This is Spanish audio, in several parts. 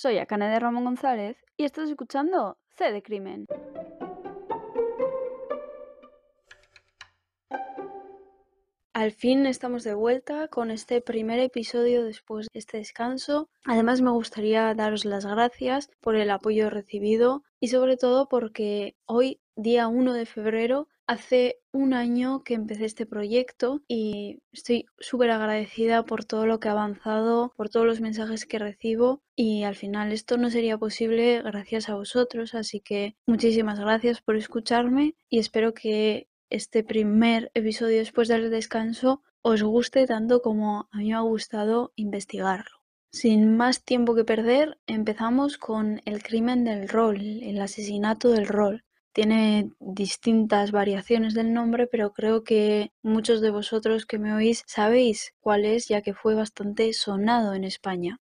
Soy Akane de Ramón González y estás escuchando C de Crimen. Al fin estamos de vuelta con este primer episodio después de este descanso. Además me gustaría daros las gracias por el apoyo recibido y sobre todo porque hoy, día 1 de febrero, hace un año que empecé este proyecto y estoy súper agradecida por todo lo que ha avanzado, por todos los mensajes que recibo y al final esto no sería posible gracias a vosotros, así que muchísimas gracias por escucharme y espero que este primer episodio después del descanso os guste tanto como a mí me ha gustado investigarlo. Sin más tiempo que perder, empezamos con el crimen del rol, el asesinato del rol. Tiene distintas variaciones del nombre, pero creo que muchos de vosotros que me oís sabéis cuál es, ya que fue bastante sonado en España.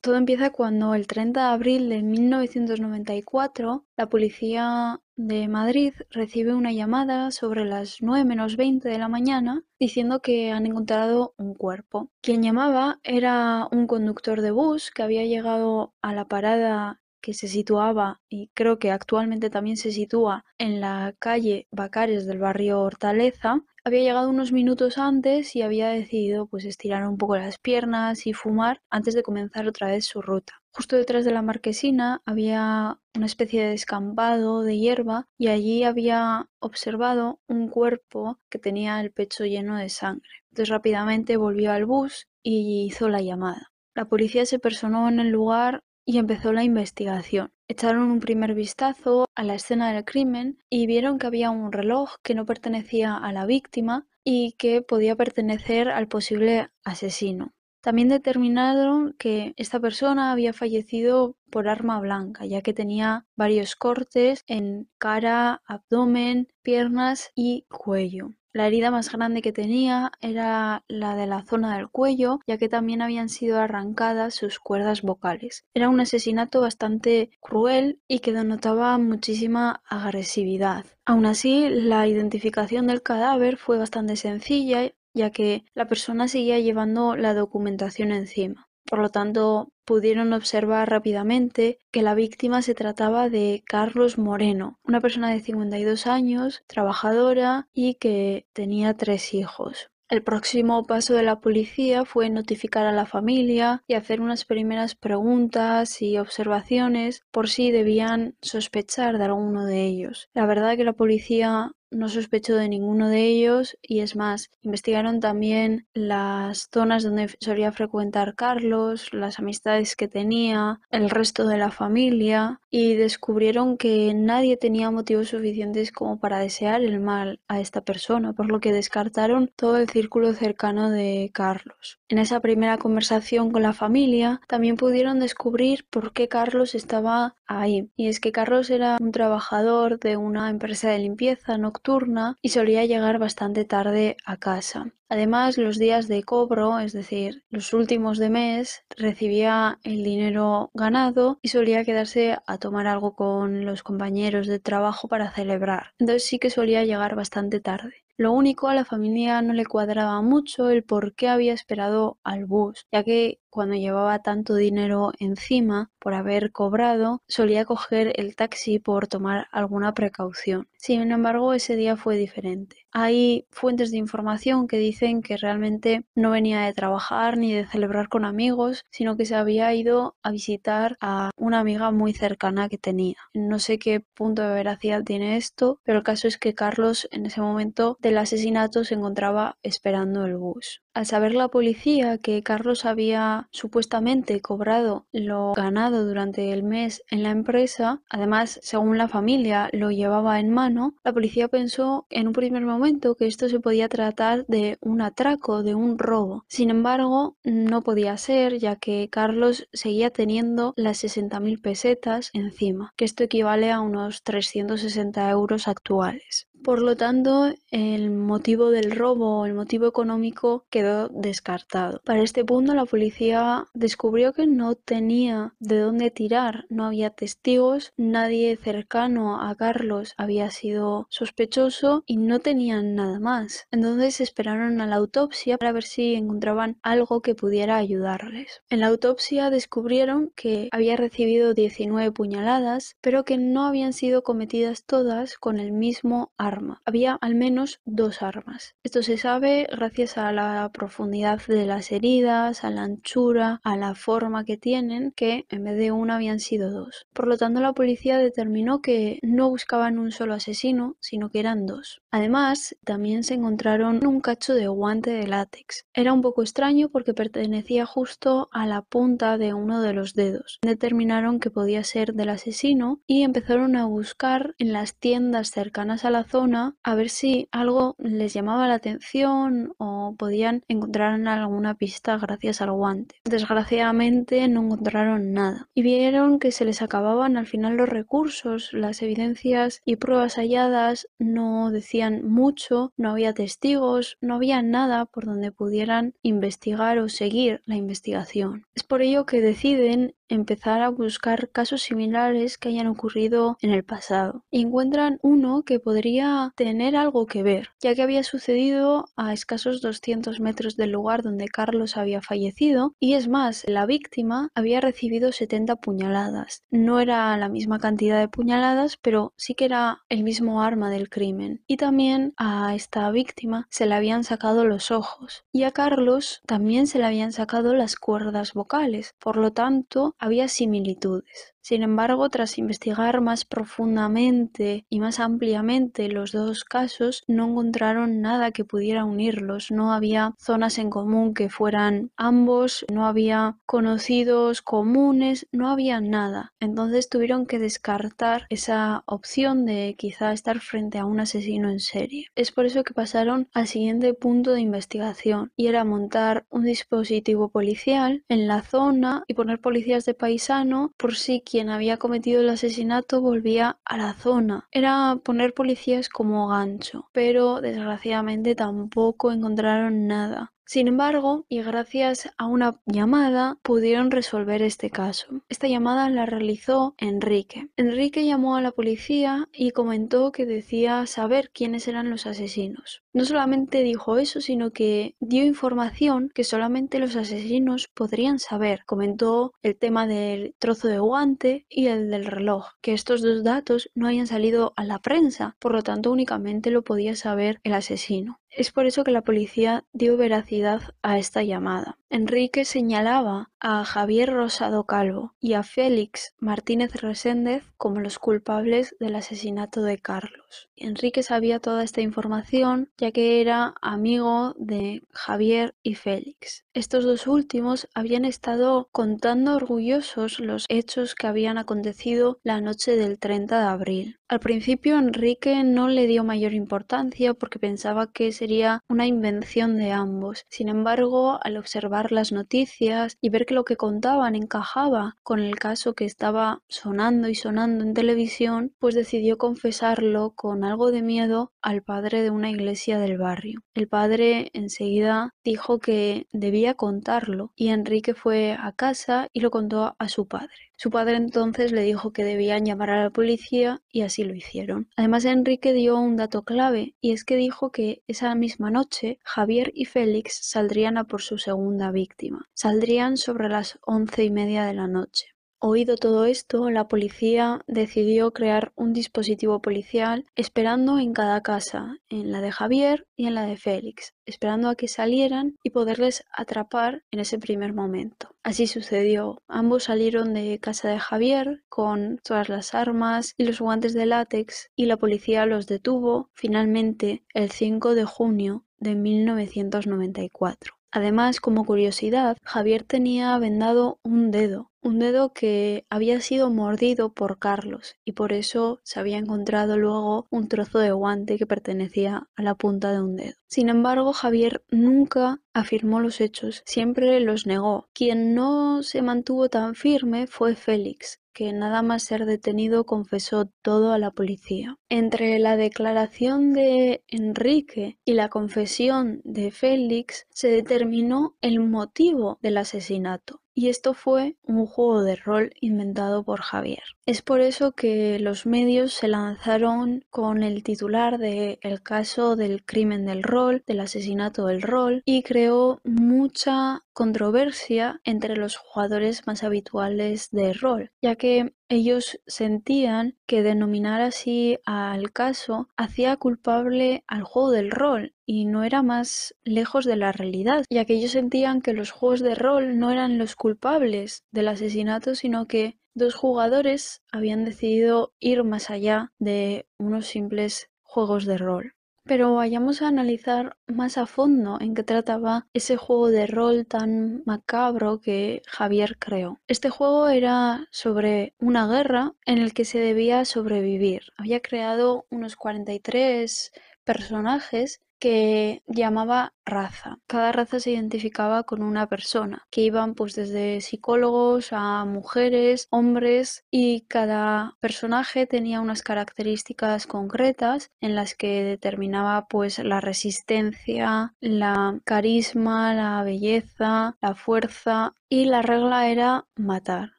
Todo empieza cuando el 30 de abril de 1994 la policía de Madrid recibe una llamada sobre las 9 menos 20 de la mañana diciendo que han encontrado un cuerpo. Quien llamaba era un conductor de bus que había llegado a la parada que se situaba y creo que actualmente también se sitúa en la calle Bacares del barrio Hortaleza, había llegado unos minutos antes y había decidido pues estirar un poco las piernas y fumar antes de comenzar otra vez su ruta. Justo detrás de la marquesina había una especie de descampado de hierba y allí había observado un cuerpo que tenía el pecho lleno de sangre. Entonces rápidamente volvió al bus y hizo la llamada. La policía se personó en el lugar y empezó la investigación. Echaron un primer vistazo a la escena del crimen y vieron que había un reloj que no pertenecía a la víctima y que podía pertenecer al posible asesino. También determinaron que esta persona había fallecido por arma blanca, ya que tenía varios cortes en cara, abdomen, piernas y cuello. La herida más grande que tenía era la de la zona del cuello, ya que también habían sido arrancadas sus cuerdas vocales. Era un asesinato bastante cruel y que denotaba muchísima agresividad. Aún así, la identificación del cadáver fue bastante sencilla, ya que la persona seguía llevando la documentación encima. Por lo tanto, pudieron observar rápidamente que la víctima se trataba de Carlos Moreno, una persona de 52 años, trabajadora y que tenía tres hijos. El próximo paso de la policía fue notificar a la familia y hacer unas primeras preguntas y observaciones por si debían sospechar de alguno de ellos. La verdad que la policía no sospechó de ninguno de ellos y es más, investigaron también las zonas donde solía frecuentar Carlos, las amistades que tenía, el resto de la familia y descubrieron que nadie tenía motivos suficientes como para desear el mal a esta persona, por lo que descartaron todo el círculo cercano de Carlos. En esa primera conversación con la familia también pudieron descubrir por qué Carlos estaba ahí. Y es que Carlos era un trabajador de una empresa de limpieza nocturna y solía llegar bastante tarde a casa. Además, los días de cobro, es decir, los últimos de mes, recibía el dinero ganado y solía quedarse a tomar algo con los compañeros de trabajo para celebrar. Entonces sí que solía llegar bastante tarde. Lo único a la familia no le cuadraba mucho el por qué había esperado al bus, ya que cuando llevaba tanto dinero encima por haber cobrado, solía coger el taxi por tomar alguna precaución. Sin embargo, ese día fue diferente. Hay fuentes de información que dicen que realmente no venía de trabajar ni de celebrar con amigos, sino que se había ido a visitar a una amiga muy cercana que tenía. No sé qué punto de veracidad tiene esto, pero el caso es que Carlos en ese momento del asesinato se encontraba esperando el bus. Al saber la policía que Carlos había supuestamente cobrado lo ganado durante el mes en la empresa, además, según la familia lo llevaba en mano, la policía pensó en un primer momento que esto se podía tratar de un atraco, de un robo. Sin embargo, no podía ser, ya que Carlos seguía teniendo las 60.000 pesetas encima, que esto equivale a unos 360 euros actuales. Por lo tanto, el motivo del robo el motivo económico quedó descartado. Para este punto, la policía descubrió que no tenía de dónde tirar, no había testigos, nadie cercano a Carlos había sido sospechoso y no tenían nada más. Entonces esperaron a la autopsia para ver si encontraban algo que pudiera ayudarles. En la autopsia descubrieron que había recibido 19 puñaladas, pero que no habían sido cometidas todas con el mismo arma. Había al menos dos armas. Esto se sabe gracias a la profundidad de las heridas, a la anchura, a la forma que tienen, que en vez de una habían sido dos. Por lo tanto, la policía determinó que no buscaban un solo asesino, sino que eran dos. Además, también se encontraron un cacho de guante de látex. Era un poco extraño porque pertenecía justo a la punta de uno de los dedos. Determinaron que podía ser del asesino y empezaron a buscar en las tiendas cercanas a la zona a ver si algo les llamaba la atención o podían encontrar alguna pista gracias al guante. Desgraciadamente no encontraron nada y vieron que se les acababan al final los recursos, las evidencias y pruebas halladas no decían mucho, no había testigos, no había nada por donde pudieran investigar o seguir la investigación. Es por ello que deciden empezar a buscar casos similares que hayan ocurrido en el pasado y encuentran uno que podría tener algo que ver, ya que había sucedido a escasos 200 metros del lugar donde Carlos había fallecido y es más, la víctima había recibido 70 puñaladas. No era la misma cantidad de puñaladas, pero sí que era el mismo arma del crimen. Y también a esta víctima se le habían sacado los ojos y a Carlos también se le habían sacado las cuerdas vocales. Por lo tanto, había similitudes. Sin embargo, tras investigar más profundamente y más ampliamente los dos casos, no encontraron nada que pudiera unirlos. No había zonas en común que fueran ambos, no había conocidos comunes, no había nada. Entonces tuvieron que descartar esa opción de quizá estar frente a un asesino en serie. Es por eso que pasaron al siguiente punto de investigación y era montar un dispositivo policial en la zona y poner policías de paisano por si había cometido el asesinato volvía a la zona. Era poner policías como gancho, pero desgraciadamente tampoco encontraron nada. Sin embargo, y gracias a una llamada, pudieron resolver este caso. Esta llamada la realizó Enrique. Enrique llamó a la policía y comentó que decía saber quiénes eran los asesinos. No solamente dijo eso, sino que dio información que solamente los asesinos podrían saber. Comentó el tema del trozo de guante y el del reloj, que estos dos datos no hayan salido a la prensa, por lo tanto únicamente lo podía saber el asesino. Es por eso que la policía dio veracidad a esta llamada. Enrique señalaba a Javier Rosado Calvo y a Félix Martínez Reséndez como los culpables del asesinato de Carlos. Enrique sabía toda esta información ya que era amigo de Javier y Félix. Estos dos últimos habían estado contando orgullosos los hechos que habían acontecido la noche del 30 de abril. Al principio Enrique no le dio mayor importancia porque pensaba que sería una invención de ambos. Sin embargo, al observar las noticias y ver que lo que contaban encajaba con el caso que estaba sonando y sonando en televisión, pues decidió confesarlo con algo de miedo al padre de una iglesia del barrio. El padre enseguida dijo que debía contarlo y Enrique fue a casa y lo contó a su padre. Su padre entonces le dijo que debían llamar a la policía y así lo hicieron. Además Enrique dio un dato clave y es que dijo que esa misma noche Javier y Félix saldrían a por su segunda víctima. Saldrían sobre las once y media de la noche. Oído todo esto, la policía decidió crear un dispositivo policial esperando en cada casa, en la de Javier y en la de Félix, esperando a que salieran y poderles atrapar en ese primer momento. Así sucedió. Ambos salieron de casa de Javier con todas las armas y los guantes de látex y la policía los detuvo finalmente el 5 de junio de 1994. Además, como curiosidad, Javier tenía vendado un dedo, un dedo que había sido mordido por Carlos y por eso se había encontrado luego un trozo de guante que pertenecía a la punta de un dedo. Sin embargo, Javier nunca afirmó los hechos, siempre los negó. Quien no se mantuvo tan firme fue Félix, que nada más ser detenido confesó todo a la policía. Entre la declaración de Enrique y la confesión de Félix se determinó el motivo del asesinato y esto fue un juego de rol inventado por Javier. Es por eso que los medios se lanzaron con el titular de El caso del crimen del rol, del asesinato del rol, y creó mucha controversia entre los jugadores más habituales de rol, ya que ellos sentían que denominar así al caso hacía culpable al juego del rol y no era más lejos de la realidad, ya que ellos sentían que los juegos de rol no eran los culpables del asesinato, sino que dos jugadores habían decidido ir más allá de unos simples juegos de rol. Pero vayamos a analizar más a fondo en qué trataba ese juego de rol tan macabro que Javier creó. Este juego era sobre una guerra en el que se debía sobrevivir. Había creado unos 43 personajes que llamaba raza. Cada raza se identificaba con una persona, que iban pues desde psicólogos a mujeres, hombres y cada personaje tenía unas características concretas en las que determinaba pues la resistencia, la carisma, la belleza, la fuerza y la regla era matar.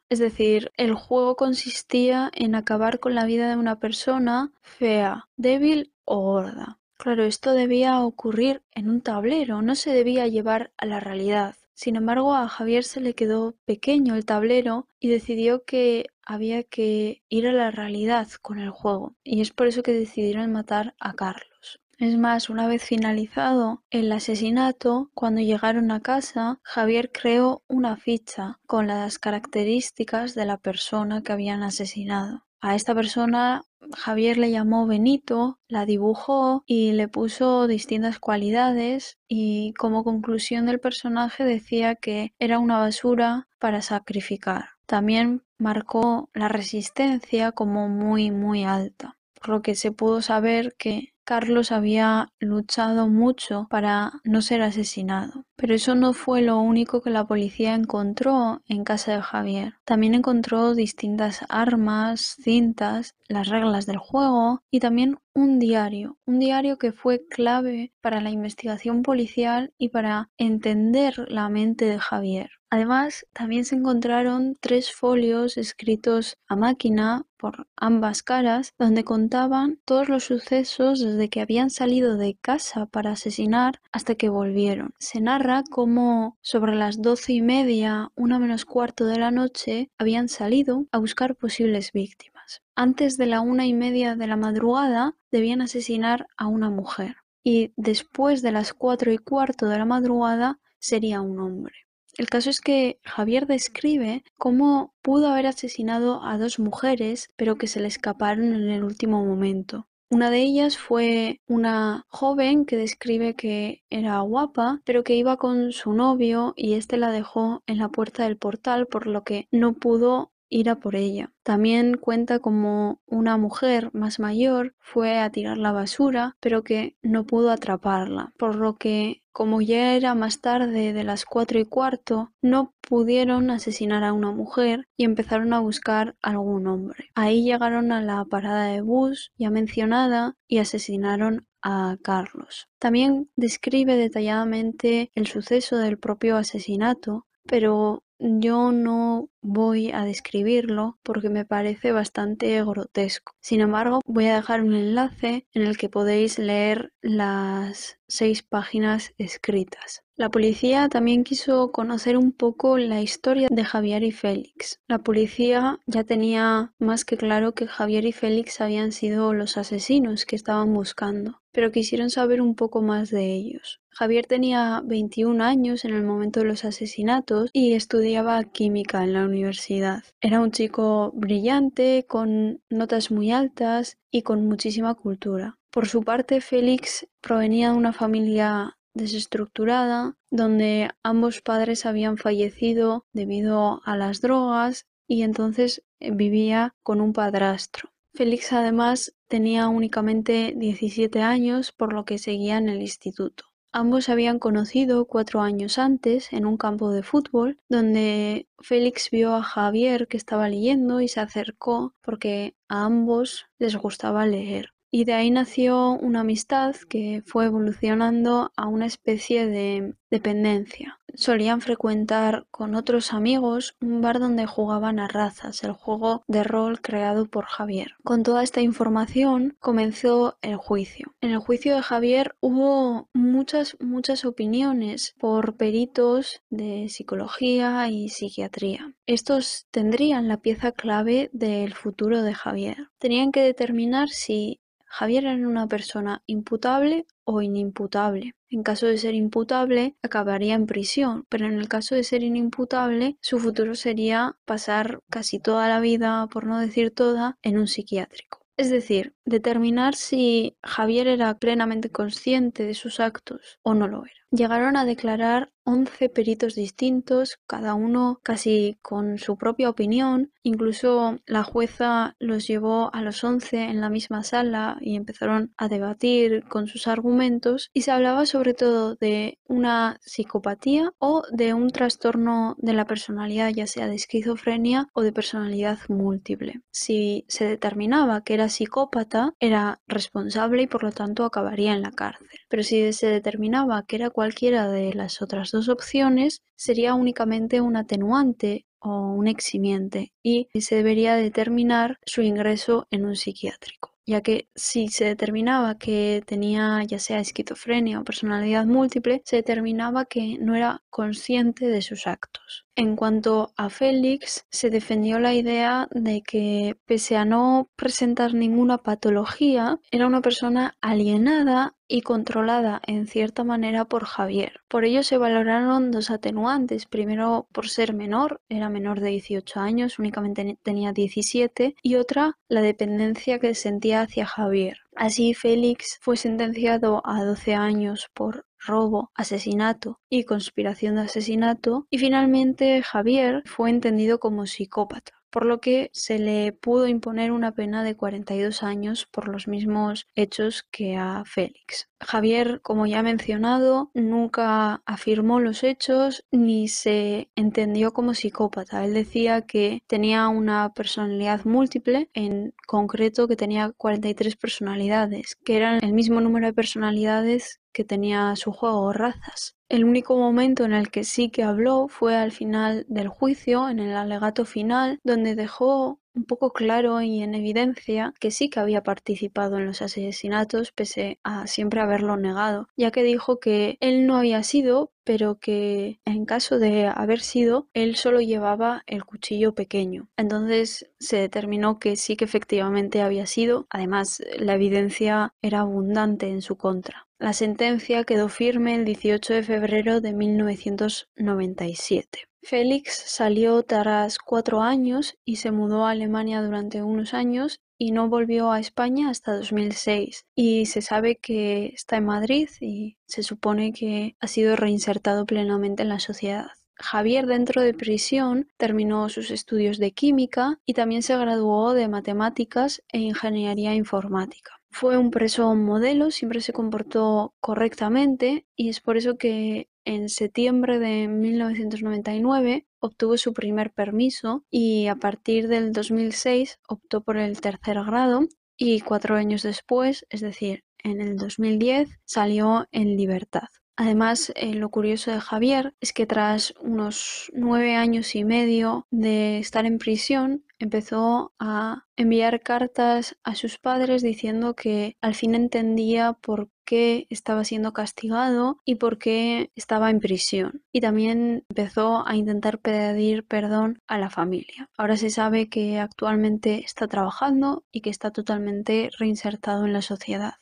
Es decir, el juego consistía en acabar con la vida de una persona fea, débil o gorda. Claro, esto debía ocurrir en un tablero, no se debía llevar a la realidad. Sin embargo, a Javier se le quedó pequeño el tablero y decidió que había que ir a la realidad con el juego. Y es por eso que decidieron matar a Carlos. Es más, una vez finalizado el asesinato, cuando llegaron a casa, Javier creó una ficha con las características de la persona que habían asesinado. A esta persona Javier le llamó Benito, la dibujó y le puso distintas cualidades y como conclusión del personaje decía que era una basura para sacrificar. También marcó la resistencia como muy muy alta, por lo que se pudo saber que Carlos había luchado mucho para no ser asesinado. Pero eso no fue lo único que la policía encontró en casa de Javier. También encontró distintas armas, cintas, las reglas del juego y también un diario, un diario que fue clave para la investigación policial y para entender la mente de Javier. Además, también se encontraron tres folios escritos a máquina por ambas caras, donde contaban todos los sucesos desde que habían salido de casa para asesinar hasta que volvieron. Se narra cómo sobre las doce y media, una menos cuarto de la noche, habían salido a buscar posibles víctimas. Antes de la una y media de la madrugada debían asesinar a una mujer y después de las cuatro y cuarto de la madrugada sería un hombre. El caso es que Javier describe cómo pudo haber asesinado a dos mujeres, pero que se le escaparon en el último momento. Una de ellas fue una joven que describe que era guapa, pero que iba con su novio y este la dejó en la puerta del portal, por lo que no pudo ir a por ella. También cuenta como una mujer más mayor fue a tirar la basura, pero que no pudo atraparla, por lo que como ya era más tarde de las cuatro y cuarto, no pudieron asesinar a una mujer y empezaron a buscar algún hombre. Ahí llegaron a la parada de bus ya mencionada y asesinaron a Carlos. También describe detalladamente el suceso del propio asesinato, pero yo no voy a describirlo porque me parece bastante grotesco. Sin embargo, voy a dejar un enlace en el que podéis leer las seis páginas escritas. La policía también quiso conocer un poco la historia de Javier y Félix. La policía ya tenía más que claro que Javier y Félix habían sido los asesinos que estaban buscando, pero quisieron saber un poco más de ellos. Javier tenía 21 años en el momento de los asesinatos y estudiaba química en la universidad. Era un chico brillante, con notas muy altas y con muchísima cultura. Por su parte, Félix provenía de una familia desestructurada, donde ambos padres habían fallecido debido a las drogas y entonces eh, vivía con un padrastro. Félix además tenía únicamente 17 años, por lo que seguía en el instituto. Ambos se habían conocido cuatro años antes en un campo de fútbol, donde Félix vio a Javier que estaba leyendo y se acercó porque a ambos les gustaba leer y de ahí nació una amistad que fue evolucionando a una especie de dependencia. Solían frecuentar con otros amigos un bar donde jugaban a razas, el juego de rol creado por Javier. Con toda esta información comenzó el juicio. En el juicio de Javier hubo muchas, muchas opiniones por peritos de psicología y psiquiatría. Estos tendrían la pieza clave del futuro de Javier. Tenían que determinar si Javier era una persona imputable o inimputable. En caso de ser imputable, acabaría en prisión, pero en el caso de ser inimputable, su futuro sería pasar casi toda la vida, por no decir toda, en un psiquiátrico. Es decir, determinar si Javier era plenamente consciente de sus actos o no lo era. Llegaron a declarar 11 peritos distintos, cada uno casi con su propia opinión. Incluso la jueza los llevó a los 11 en la misma sala y empezaron a debatir con sus argumentos y se hablaba sobre todo de una psicopatía o de un trastorno de la personalidad, ya sea de esquizofrenia o de personalidad múltiple. Si se determinaba que era psicópata, era responsable y por lo tanto acabaría en la cárcel. Pero si se determinaba que era cualquiera de las otras dos opciones, sería únicamente un atenuante o un eximiente y se debería determinar su ingreso en un psiquiátrico ya que si se determinaba que tenía ya sea esquizofrenia o personalidad múltiple, se determinaba que no era consciente de sus actos. En cuanto a Félix, se defendió la idea de que, pese a no presentar ninguna patología, era una persona alienada y controlada en cierta manera por Javier. Por ello se valoraron dos atenuantes. Primero, por ser menor, era menor de 18 años, únicamente tenía 17, y otra, la dependencia que sentía hacia Javier. Así, Félix fue sentenciado a 12 años por robo, asesinato y conspiración de asesinato, y finalmente Javier fue entendido como psicópata por lo que se le pudo imponer una pena de 42 años por los mismos hechos que a Félix. Javier, como ya he mencionado, nunca afirmó los hechos ni se entendió como psicópata. Él decía que tenía una personalidad múltiple, en concreto que tenía 43 personalidades, que eran el mismo número de personalidades que tenía su juego razas. El único momento en el que sí que habló fue al final del juicio, en el alegato final, donde dejó un poco claro y en evidencia que sí que había participado en los asesinatos pese a siempre haberlo negado, ya que dijo que él no había sido, pero que en caso de haber sido, él solo llevaba el cuchillo pequeño. Entonces se determinó que sí que efectivamente había sido, además la evidencia era abundante en su contra. La sentencia quedó firme el 18 de febrero de 1997. Félix salió tras cuatro años y se mudó a Alemania durante unos años y no volvió a España hasta 2006. Y se sabe que está en Madrid y se supone que ha sido reinsertado plenamente en la sociedad. Javier dentro de prisión terminó sus estudios de química y también se graduó de matemáticas e ingeniería informática. Fue un preso modelo, siempre se comportó correctamente y es por eso que en septiembre de 1999 obtuvo su primer permiso y a partir del 2006 optó por el tercer grado y cuatro años después, es decir, en el 2010, salió en libertad. Además, eh, lo curioso de Javier es que tras unos nueve años y medio de estar en prisión, empezó a enviar cartas a sus padres diciendo que al fin entendía por qué estaba siendo castigado y por qué estaba en prisión. Y también empezó a intentar pedir perdón a la familia. Ahora se sabe que actualmente está trabajando y que está totalmente reinsertado en la sociedad.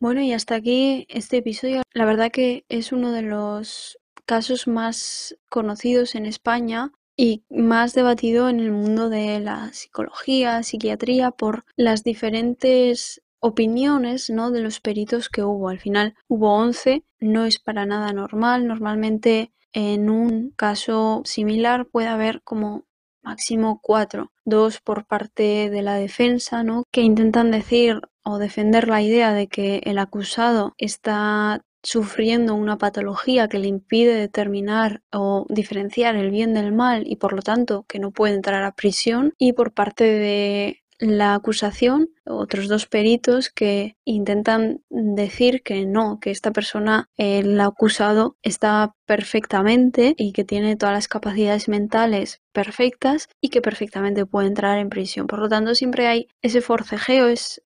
Bueno, y hasta aquí este episodio. La verdad que es uno de los casos más conocidos en España y más debatido en el mundo de la psicología, psiquiatría, por las diferentes opiniones ¿no? de los peritos que hubo. Al final hubo 11, no es para nada normal. Normalmente en un caso similar puede haber como máximo cuatro, dos por parte de la defensa, ¿no? que intentan decir o defender la idea de que el acusado está sufriendo una patología que le impide determinar o diferenciar el bien del mal y por lo tanto que no puede entrar a prisión y por parte de la acusación, otros dos peritos que intentan decir que no, que esta persona, el acusado, está perfectamente y que tiene todas las capacidades mentales perfectas y que perfectamente puede entrar en prisión. Por lo tanto, siempre hay ese forcejeo, es,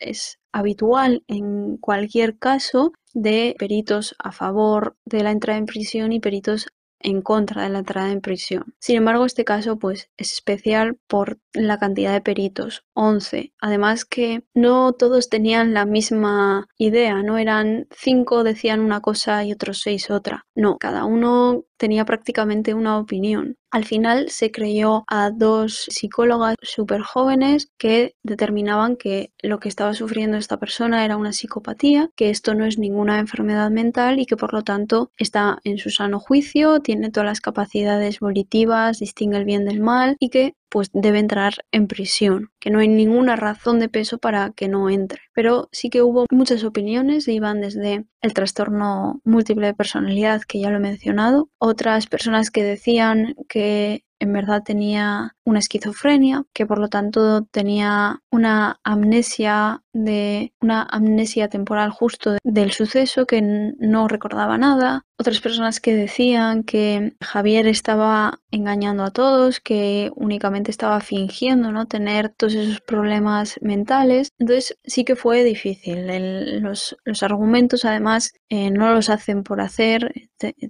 habitual en cualquier caso de peritos a favor de la entrada en prisión y peritos en contra de la entrada en prisión. Sin embargo, este caso pues es especial por la cantidad de peritos, 11. Además que no todos tenían la misma idea, no eran cinco decían una cosa y otros seis otra. No, cada uno tenía prácticamente una opinión. Al final se creyó a dos psicólogas súper jóvenes que determinaban que lo que estaba sufriendo esta persona era una psicopatía, que esto no es ninguna enfermedad mental y que por lo tanto está en su sano juicio, tiene todas las capacidades volitivas, distingue el bien del mal y que pues debe entrar en prisión, que no hay ninguna razón de peso para que no entre. Pero sí que hubo muchas opiniones, iban desde el trastorno múltiple de personalidad, que ya lo he mencionado, otras personas que decían que en verdad tenía una esquizofrenia, que por lo tanto tenía una amnesia de una amnesia temporal justo del suceso que no recordaba nada. Otras personas que decían que Javier estaba engañando a todos, que únicamente estaba fingiendo no tener todos esos problemas mentales. Entonces sí que fue difícil. los, argumentos además eh, no los hacen por hacer,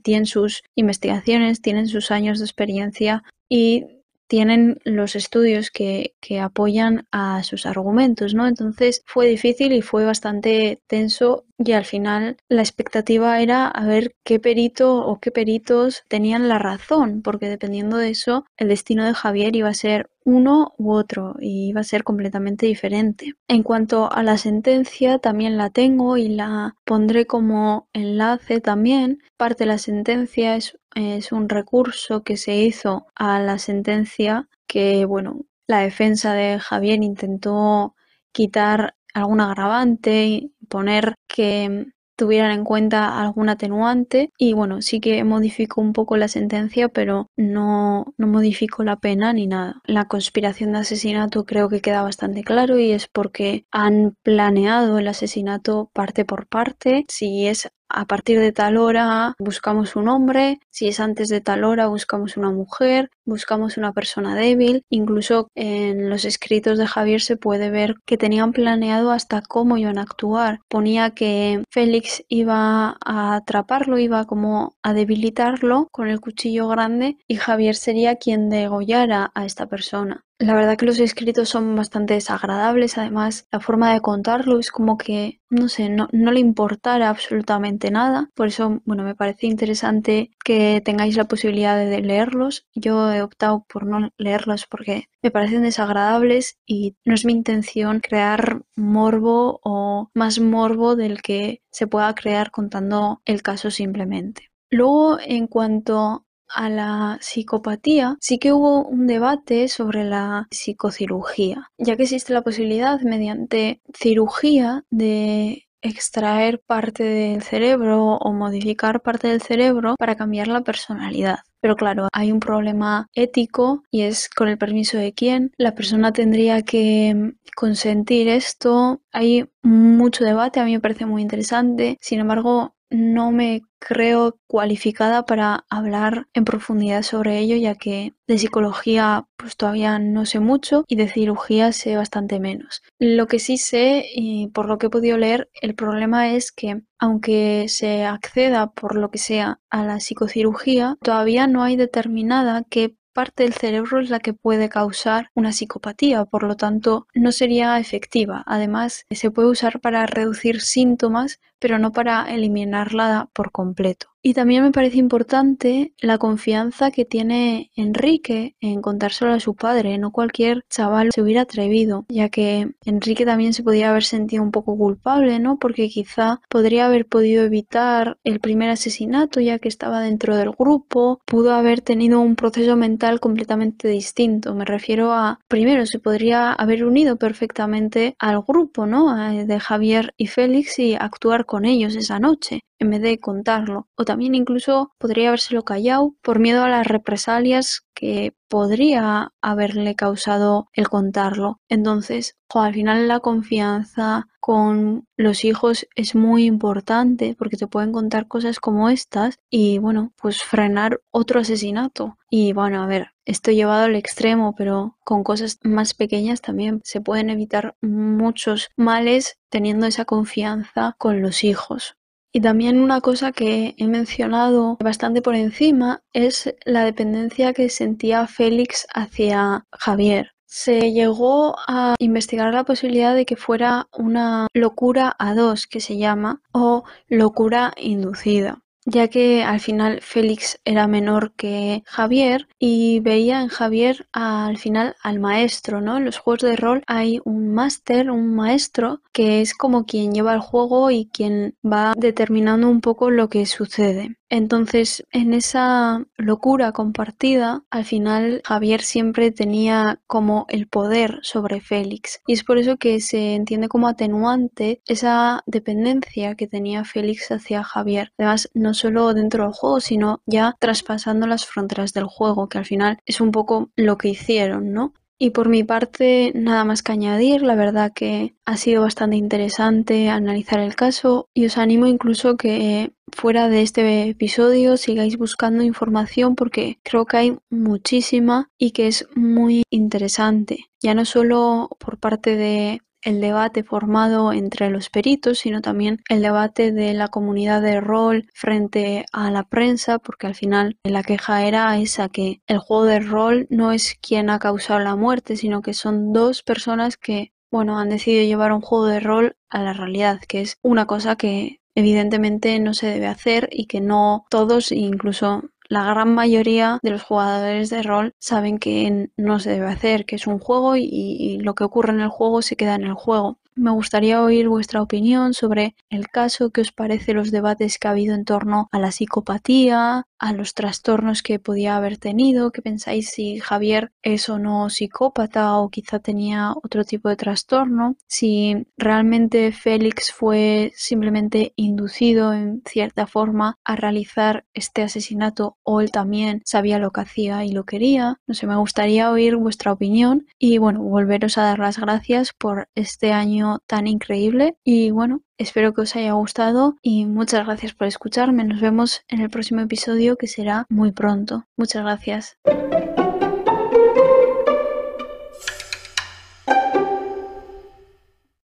tienen sus investigaciones, tienen sus años de experiencia y tienen los estudios que, que, apoyan a sus argumentos, ¿no? Entonces fue difícil y fue bastante tenso y al final la expectativa era a ver qué perito o qué peritos tenían la razón, porque dependiendo de eso el destino de Javier iba a ser uno u otro y iba a ser completamente diferente. En cuanto a la sentencia, también la tengo y la pondré como enlace también. Parte de la sentencia es es un recurso que se hizo a la sentencia que, bueno, la defensa de Javier intentó quitar algún agravante, y poner que tuvieran en cuenta algún atenuante y bueno, sí que modificó un poco la sentencia, pero no, no modificó la pena ni nada. La conspiración de asesinato creo que queda bastante claro y es porque han planeado el asesinato parte por parte. Si es a partir de tal hora buscamos un hombre, si es antes de tal hora buscamos una mujer, buscamos una persona débil. Incluso en los escritos de Javier se puede ver que tenían planeado hasta cómo iban a actuar. Ponía que Félix iba a atraparlo, iba como a debilitarlo con el cuchillo grande y Javier sería quien degollara a esta persona. La verdad que los escritos son bastante desagradables, además la forma de contarlo es como que, no sé, no, le importara absolutamente nada. Por eso, bueno, me parece interesante que tengáis la posibilidad de leerlos. Yo he optado por no leerlos porque me parecen desagradables y no es mi intención crear morbo o más morbo del que se pueda crear contando el caso simplemente. Luego, en cuanto a la psicopatía, sí que hubo un debate sobre la psicocirugía, ya que existe la posibilidad mediante cirugía de extraer parte del cerebro o modificar parte del cerebro para cambiar la personalidad. Pero claro, hay un problema ético y es con el permiso de quién. La persona tendría que consentir esto. Hay mucho debate, a mí me parece muy interesante. Sin embargo, no me creo cualificada para hablar en profundidad sobre ello, ya que de psicología pues todavía no sé mucho y de cirugía sé bastante menos. Lo que sí sé y por lo que he podido leer, el problema es que aunque se acceda por lo que sea a la psicocirugía, todavía no hay determinada qué parte del cerebro es la que puede causar una psicopatía, por lo tanto no sería efectiva. Además, se puede usar para reducir síntomas, pero no para eliminarla por completo. Y también me parece importante la confianza que tiene Enrique en contárselo a su padre. No cualquier chaval se hubiera atrevido, ya que Enrique también se podía haber sentido un poco culpable, ¿no? Porque quizá podría haber podido evitar el primer asesinato, ya que estaba dentro del grupo. Pudo haber tenido un proceso mental completamente distinto. Me refiero a, primero, se podría haber unido perfectamente al grupo, ¿no? De Javier y Félix y actuar con ellos esa noche en vez de contarlo. O también incluso podría habérselo callado por miedo a las represalias que podría haberle causado el contarlo. Entonces, al final la confianza con los hijos es muy importante porque te pueden contar cosas como estas y bueno, pues frenar otro asesinato. Y bueno, a ver, esto llevado al extremo, pero con cosas más pequeñas también se pueden evitar muchos males teniendo esa confianza con los hijos. Y también una cosa que he mencionado bastante por encima es la dependencia que sentía Félix hacia Javier. Se llegó a investigar la posibilidad de que fuera una locura a dos, que se llama, o locura inducida ya que al final Félix era menor que Javier y veía en Javier al final al maestro, ¿no? En los juegos de rol hay un máster, un maestro, que es como quien lleva el juego y quien va determinando un poco lo que sucede. Entonces, en esa locura compartida, al final Javier siempre tenía como el poder sobre Félix. Y es por eso que se entiende como atenuante esa dependencia que tenía Félix hacia Javier. Además, no solo dentro del juego, sino ya traspasando las fronteras del juego, que al final es un poco lo que hicieron, ¿no? Y por mi parte, nada más que añadir, la verdad que ha sido bastante interesante analizar el caso y os animo incluso que fuera de este episodio sigáis buscando información porque creo que hay muchísima y que es muy interesante, ya no solo por parte de el debate formado entre los peritos, sino también el debate de la comunidad de rol frente a la prensa, porque al final la queja era esa, que el juego de rol no es quien ha causado la muerte, sino que son dos personas que, bueno, han decidido llevar un juego de rol a la realidad, que es una cosa que evidentemente no se debe hacer y que no todos, incluso la gran mayoría de los jugadores de rol saben que no se debe hacer, que es un juego y, lo que ocurre en el juego se queda en el juego. Me gustaría oír vuestra opinión sobre el caso, qué os parece los debates que ha habido en torno a la psicopatía, a los trastornos que podía haber tenido, qué pensáis si Javier es o no psicópata o quizá tenía otro tipo de trastorno, si realmente Félix fue simplemente inducido en cierta forma a realizar este asesinato o él también sabía lo que hacía y lo quería. No sé, me gustaría oír vuestra opinión y bueno, volveros a dar las gracias por este año tan increíble y bueno, espero que os haya gustado y muchas gracias por escucharme. Nos vemos en el próximo episodio que será muy pronto. Muchas gracias.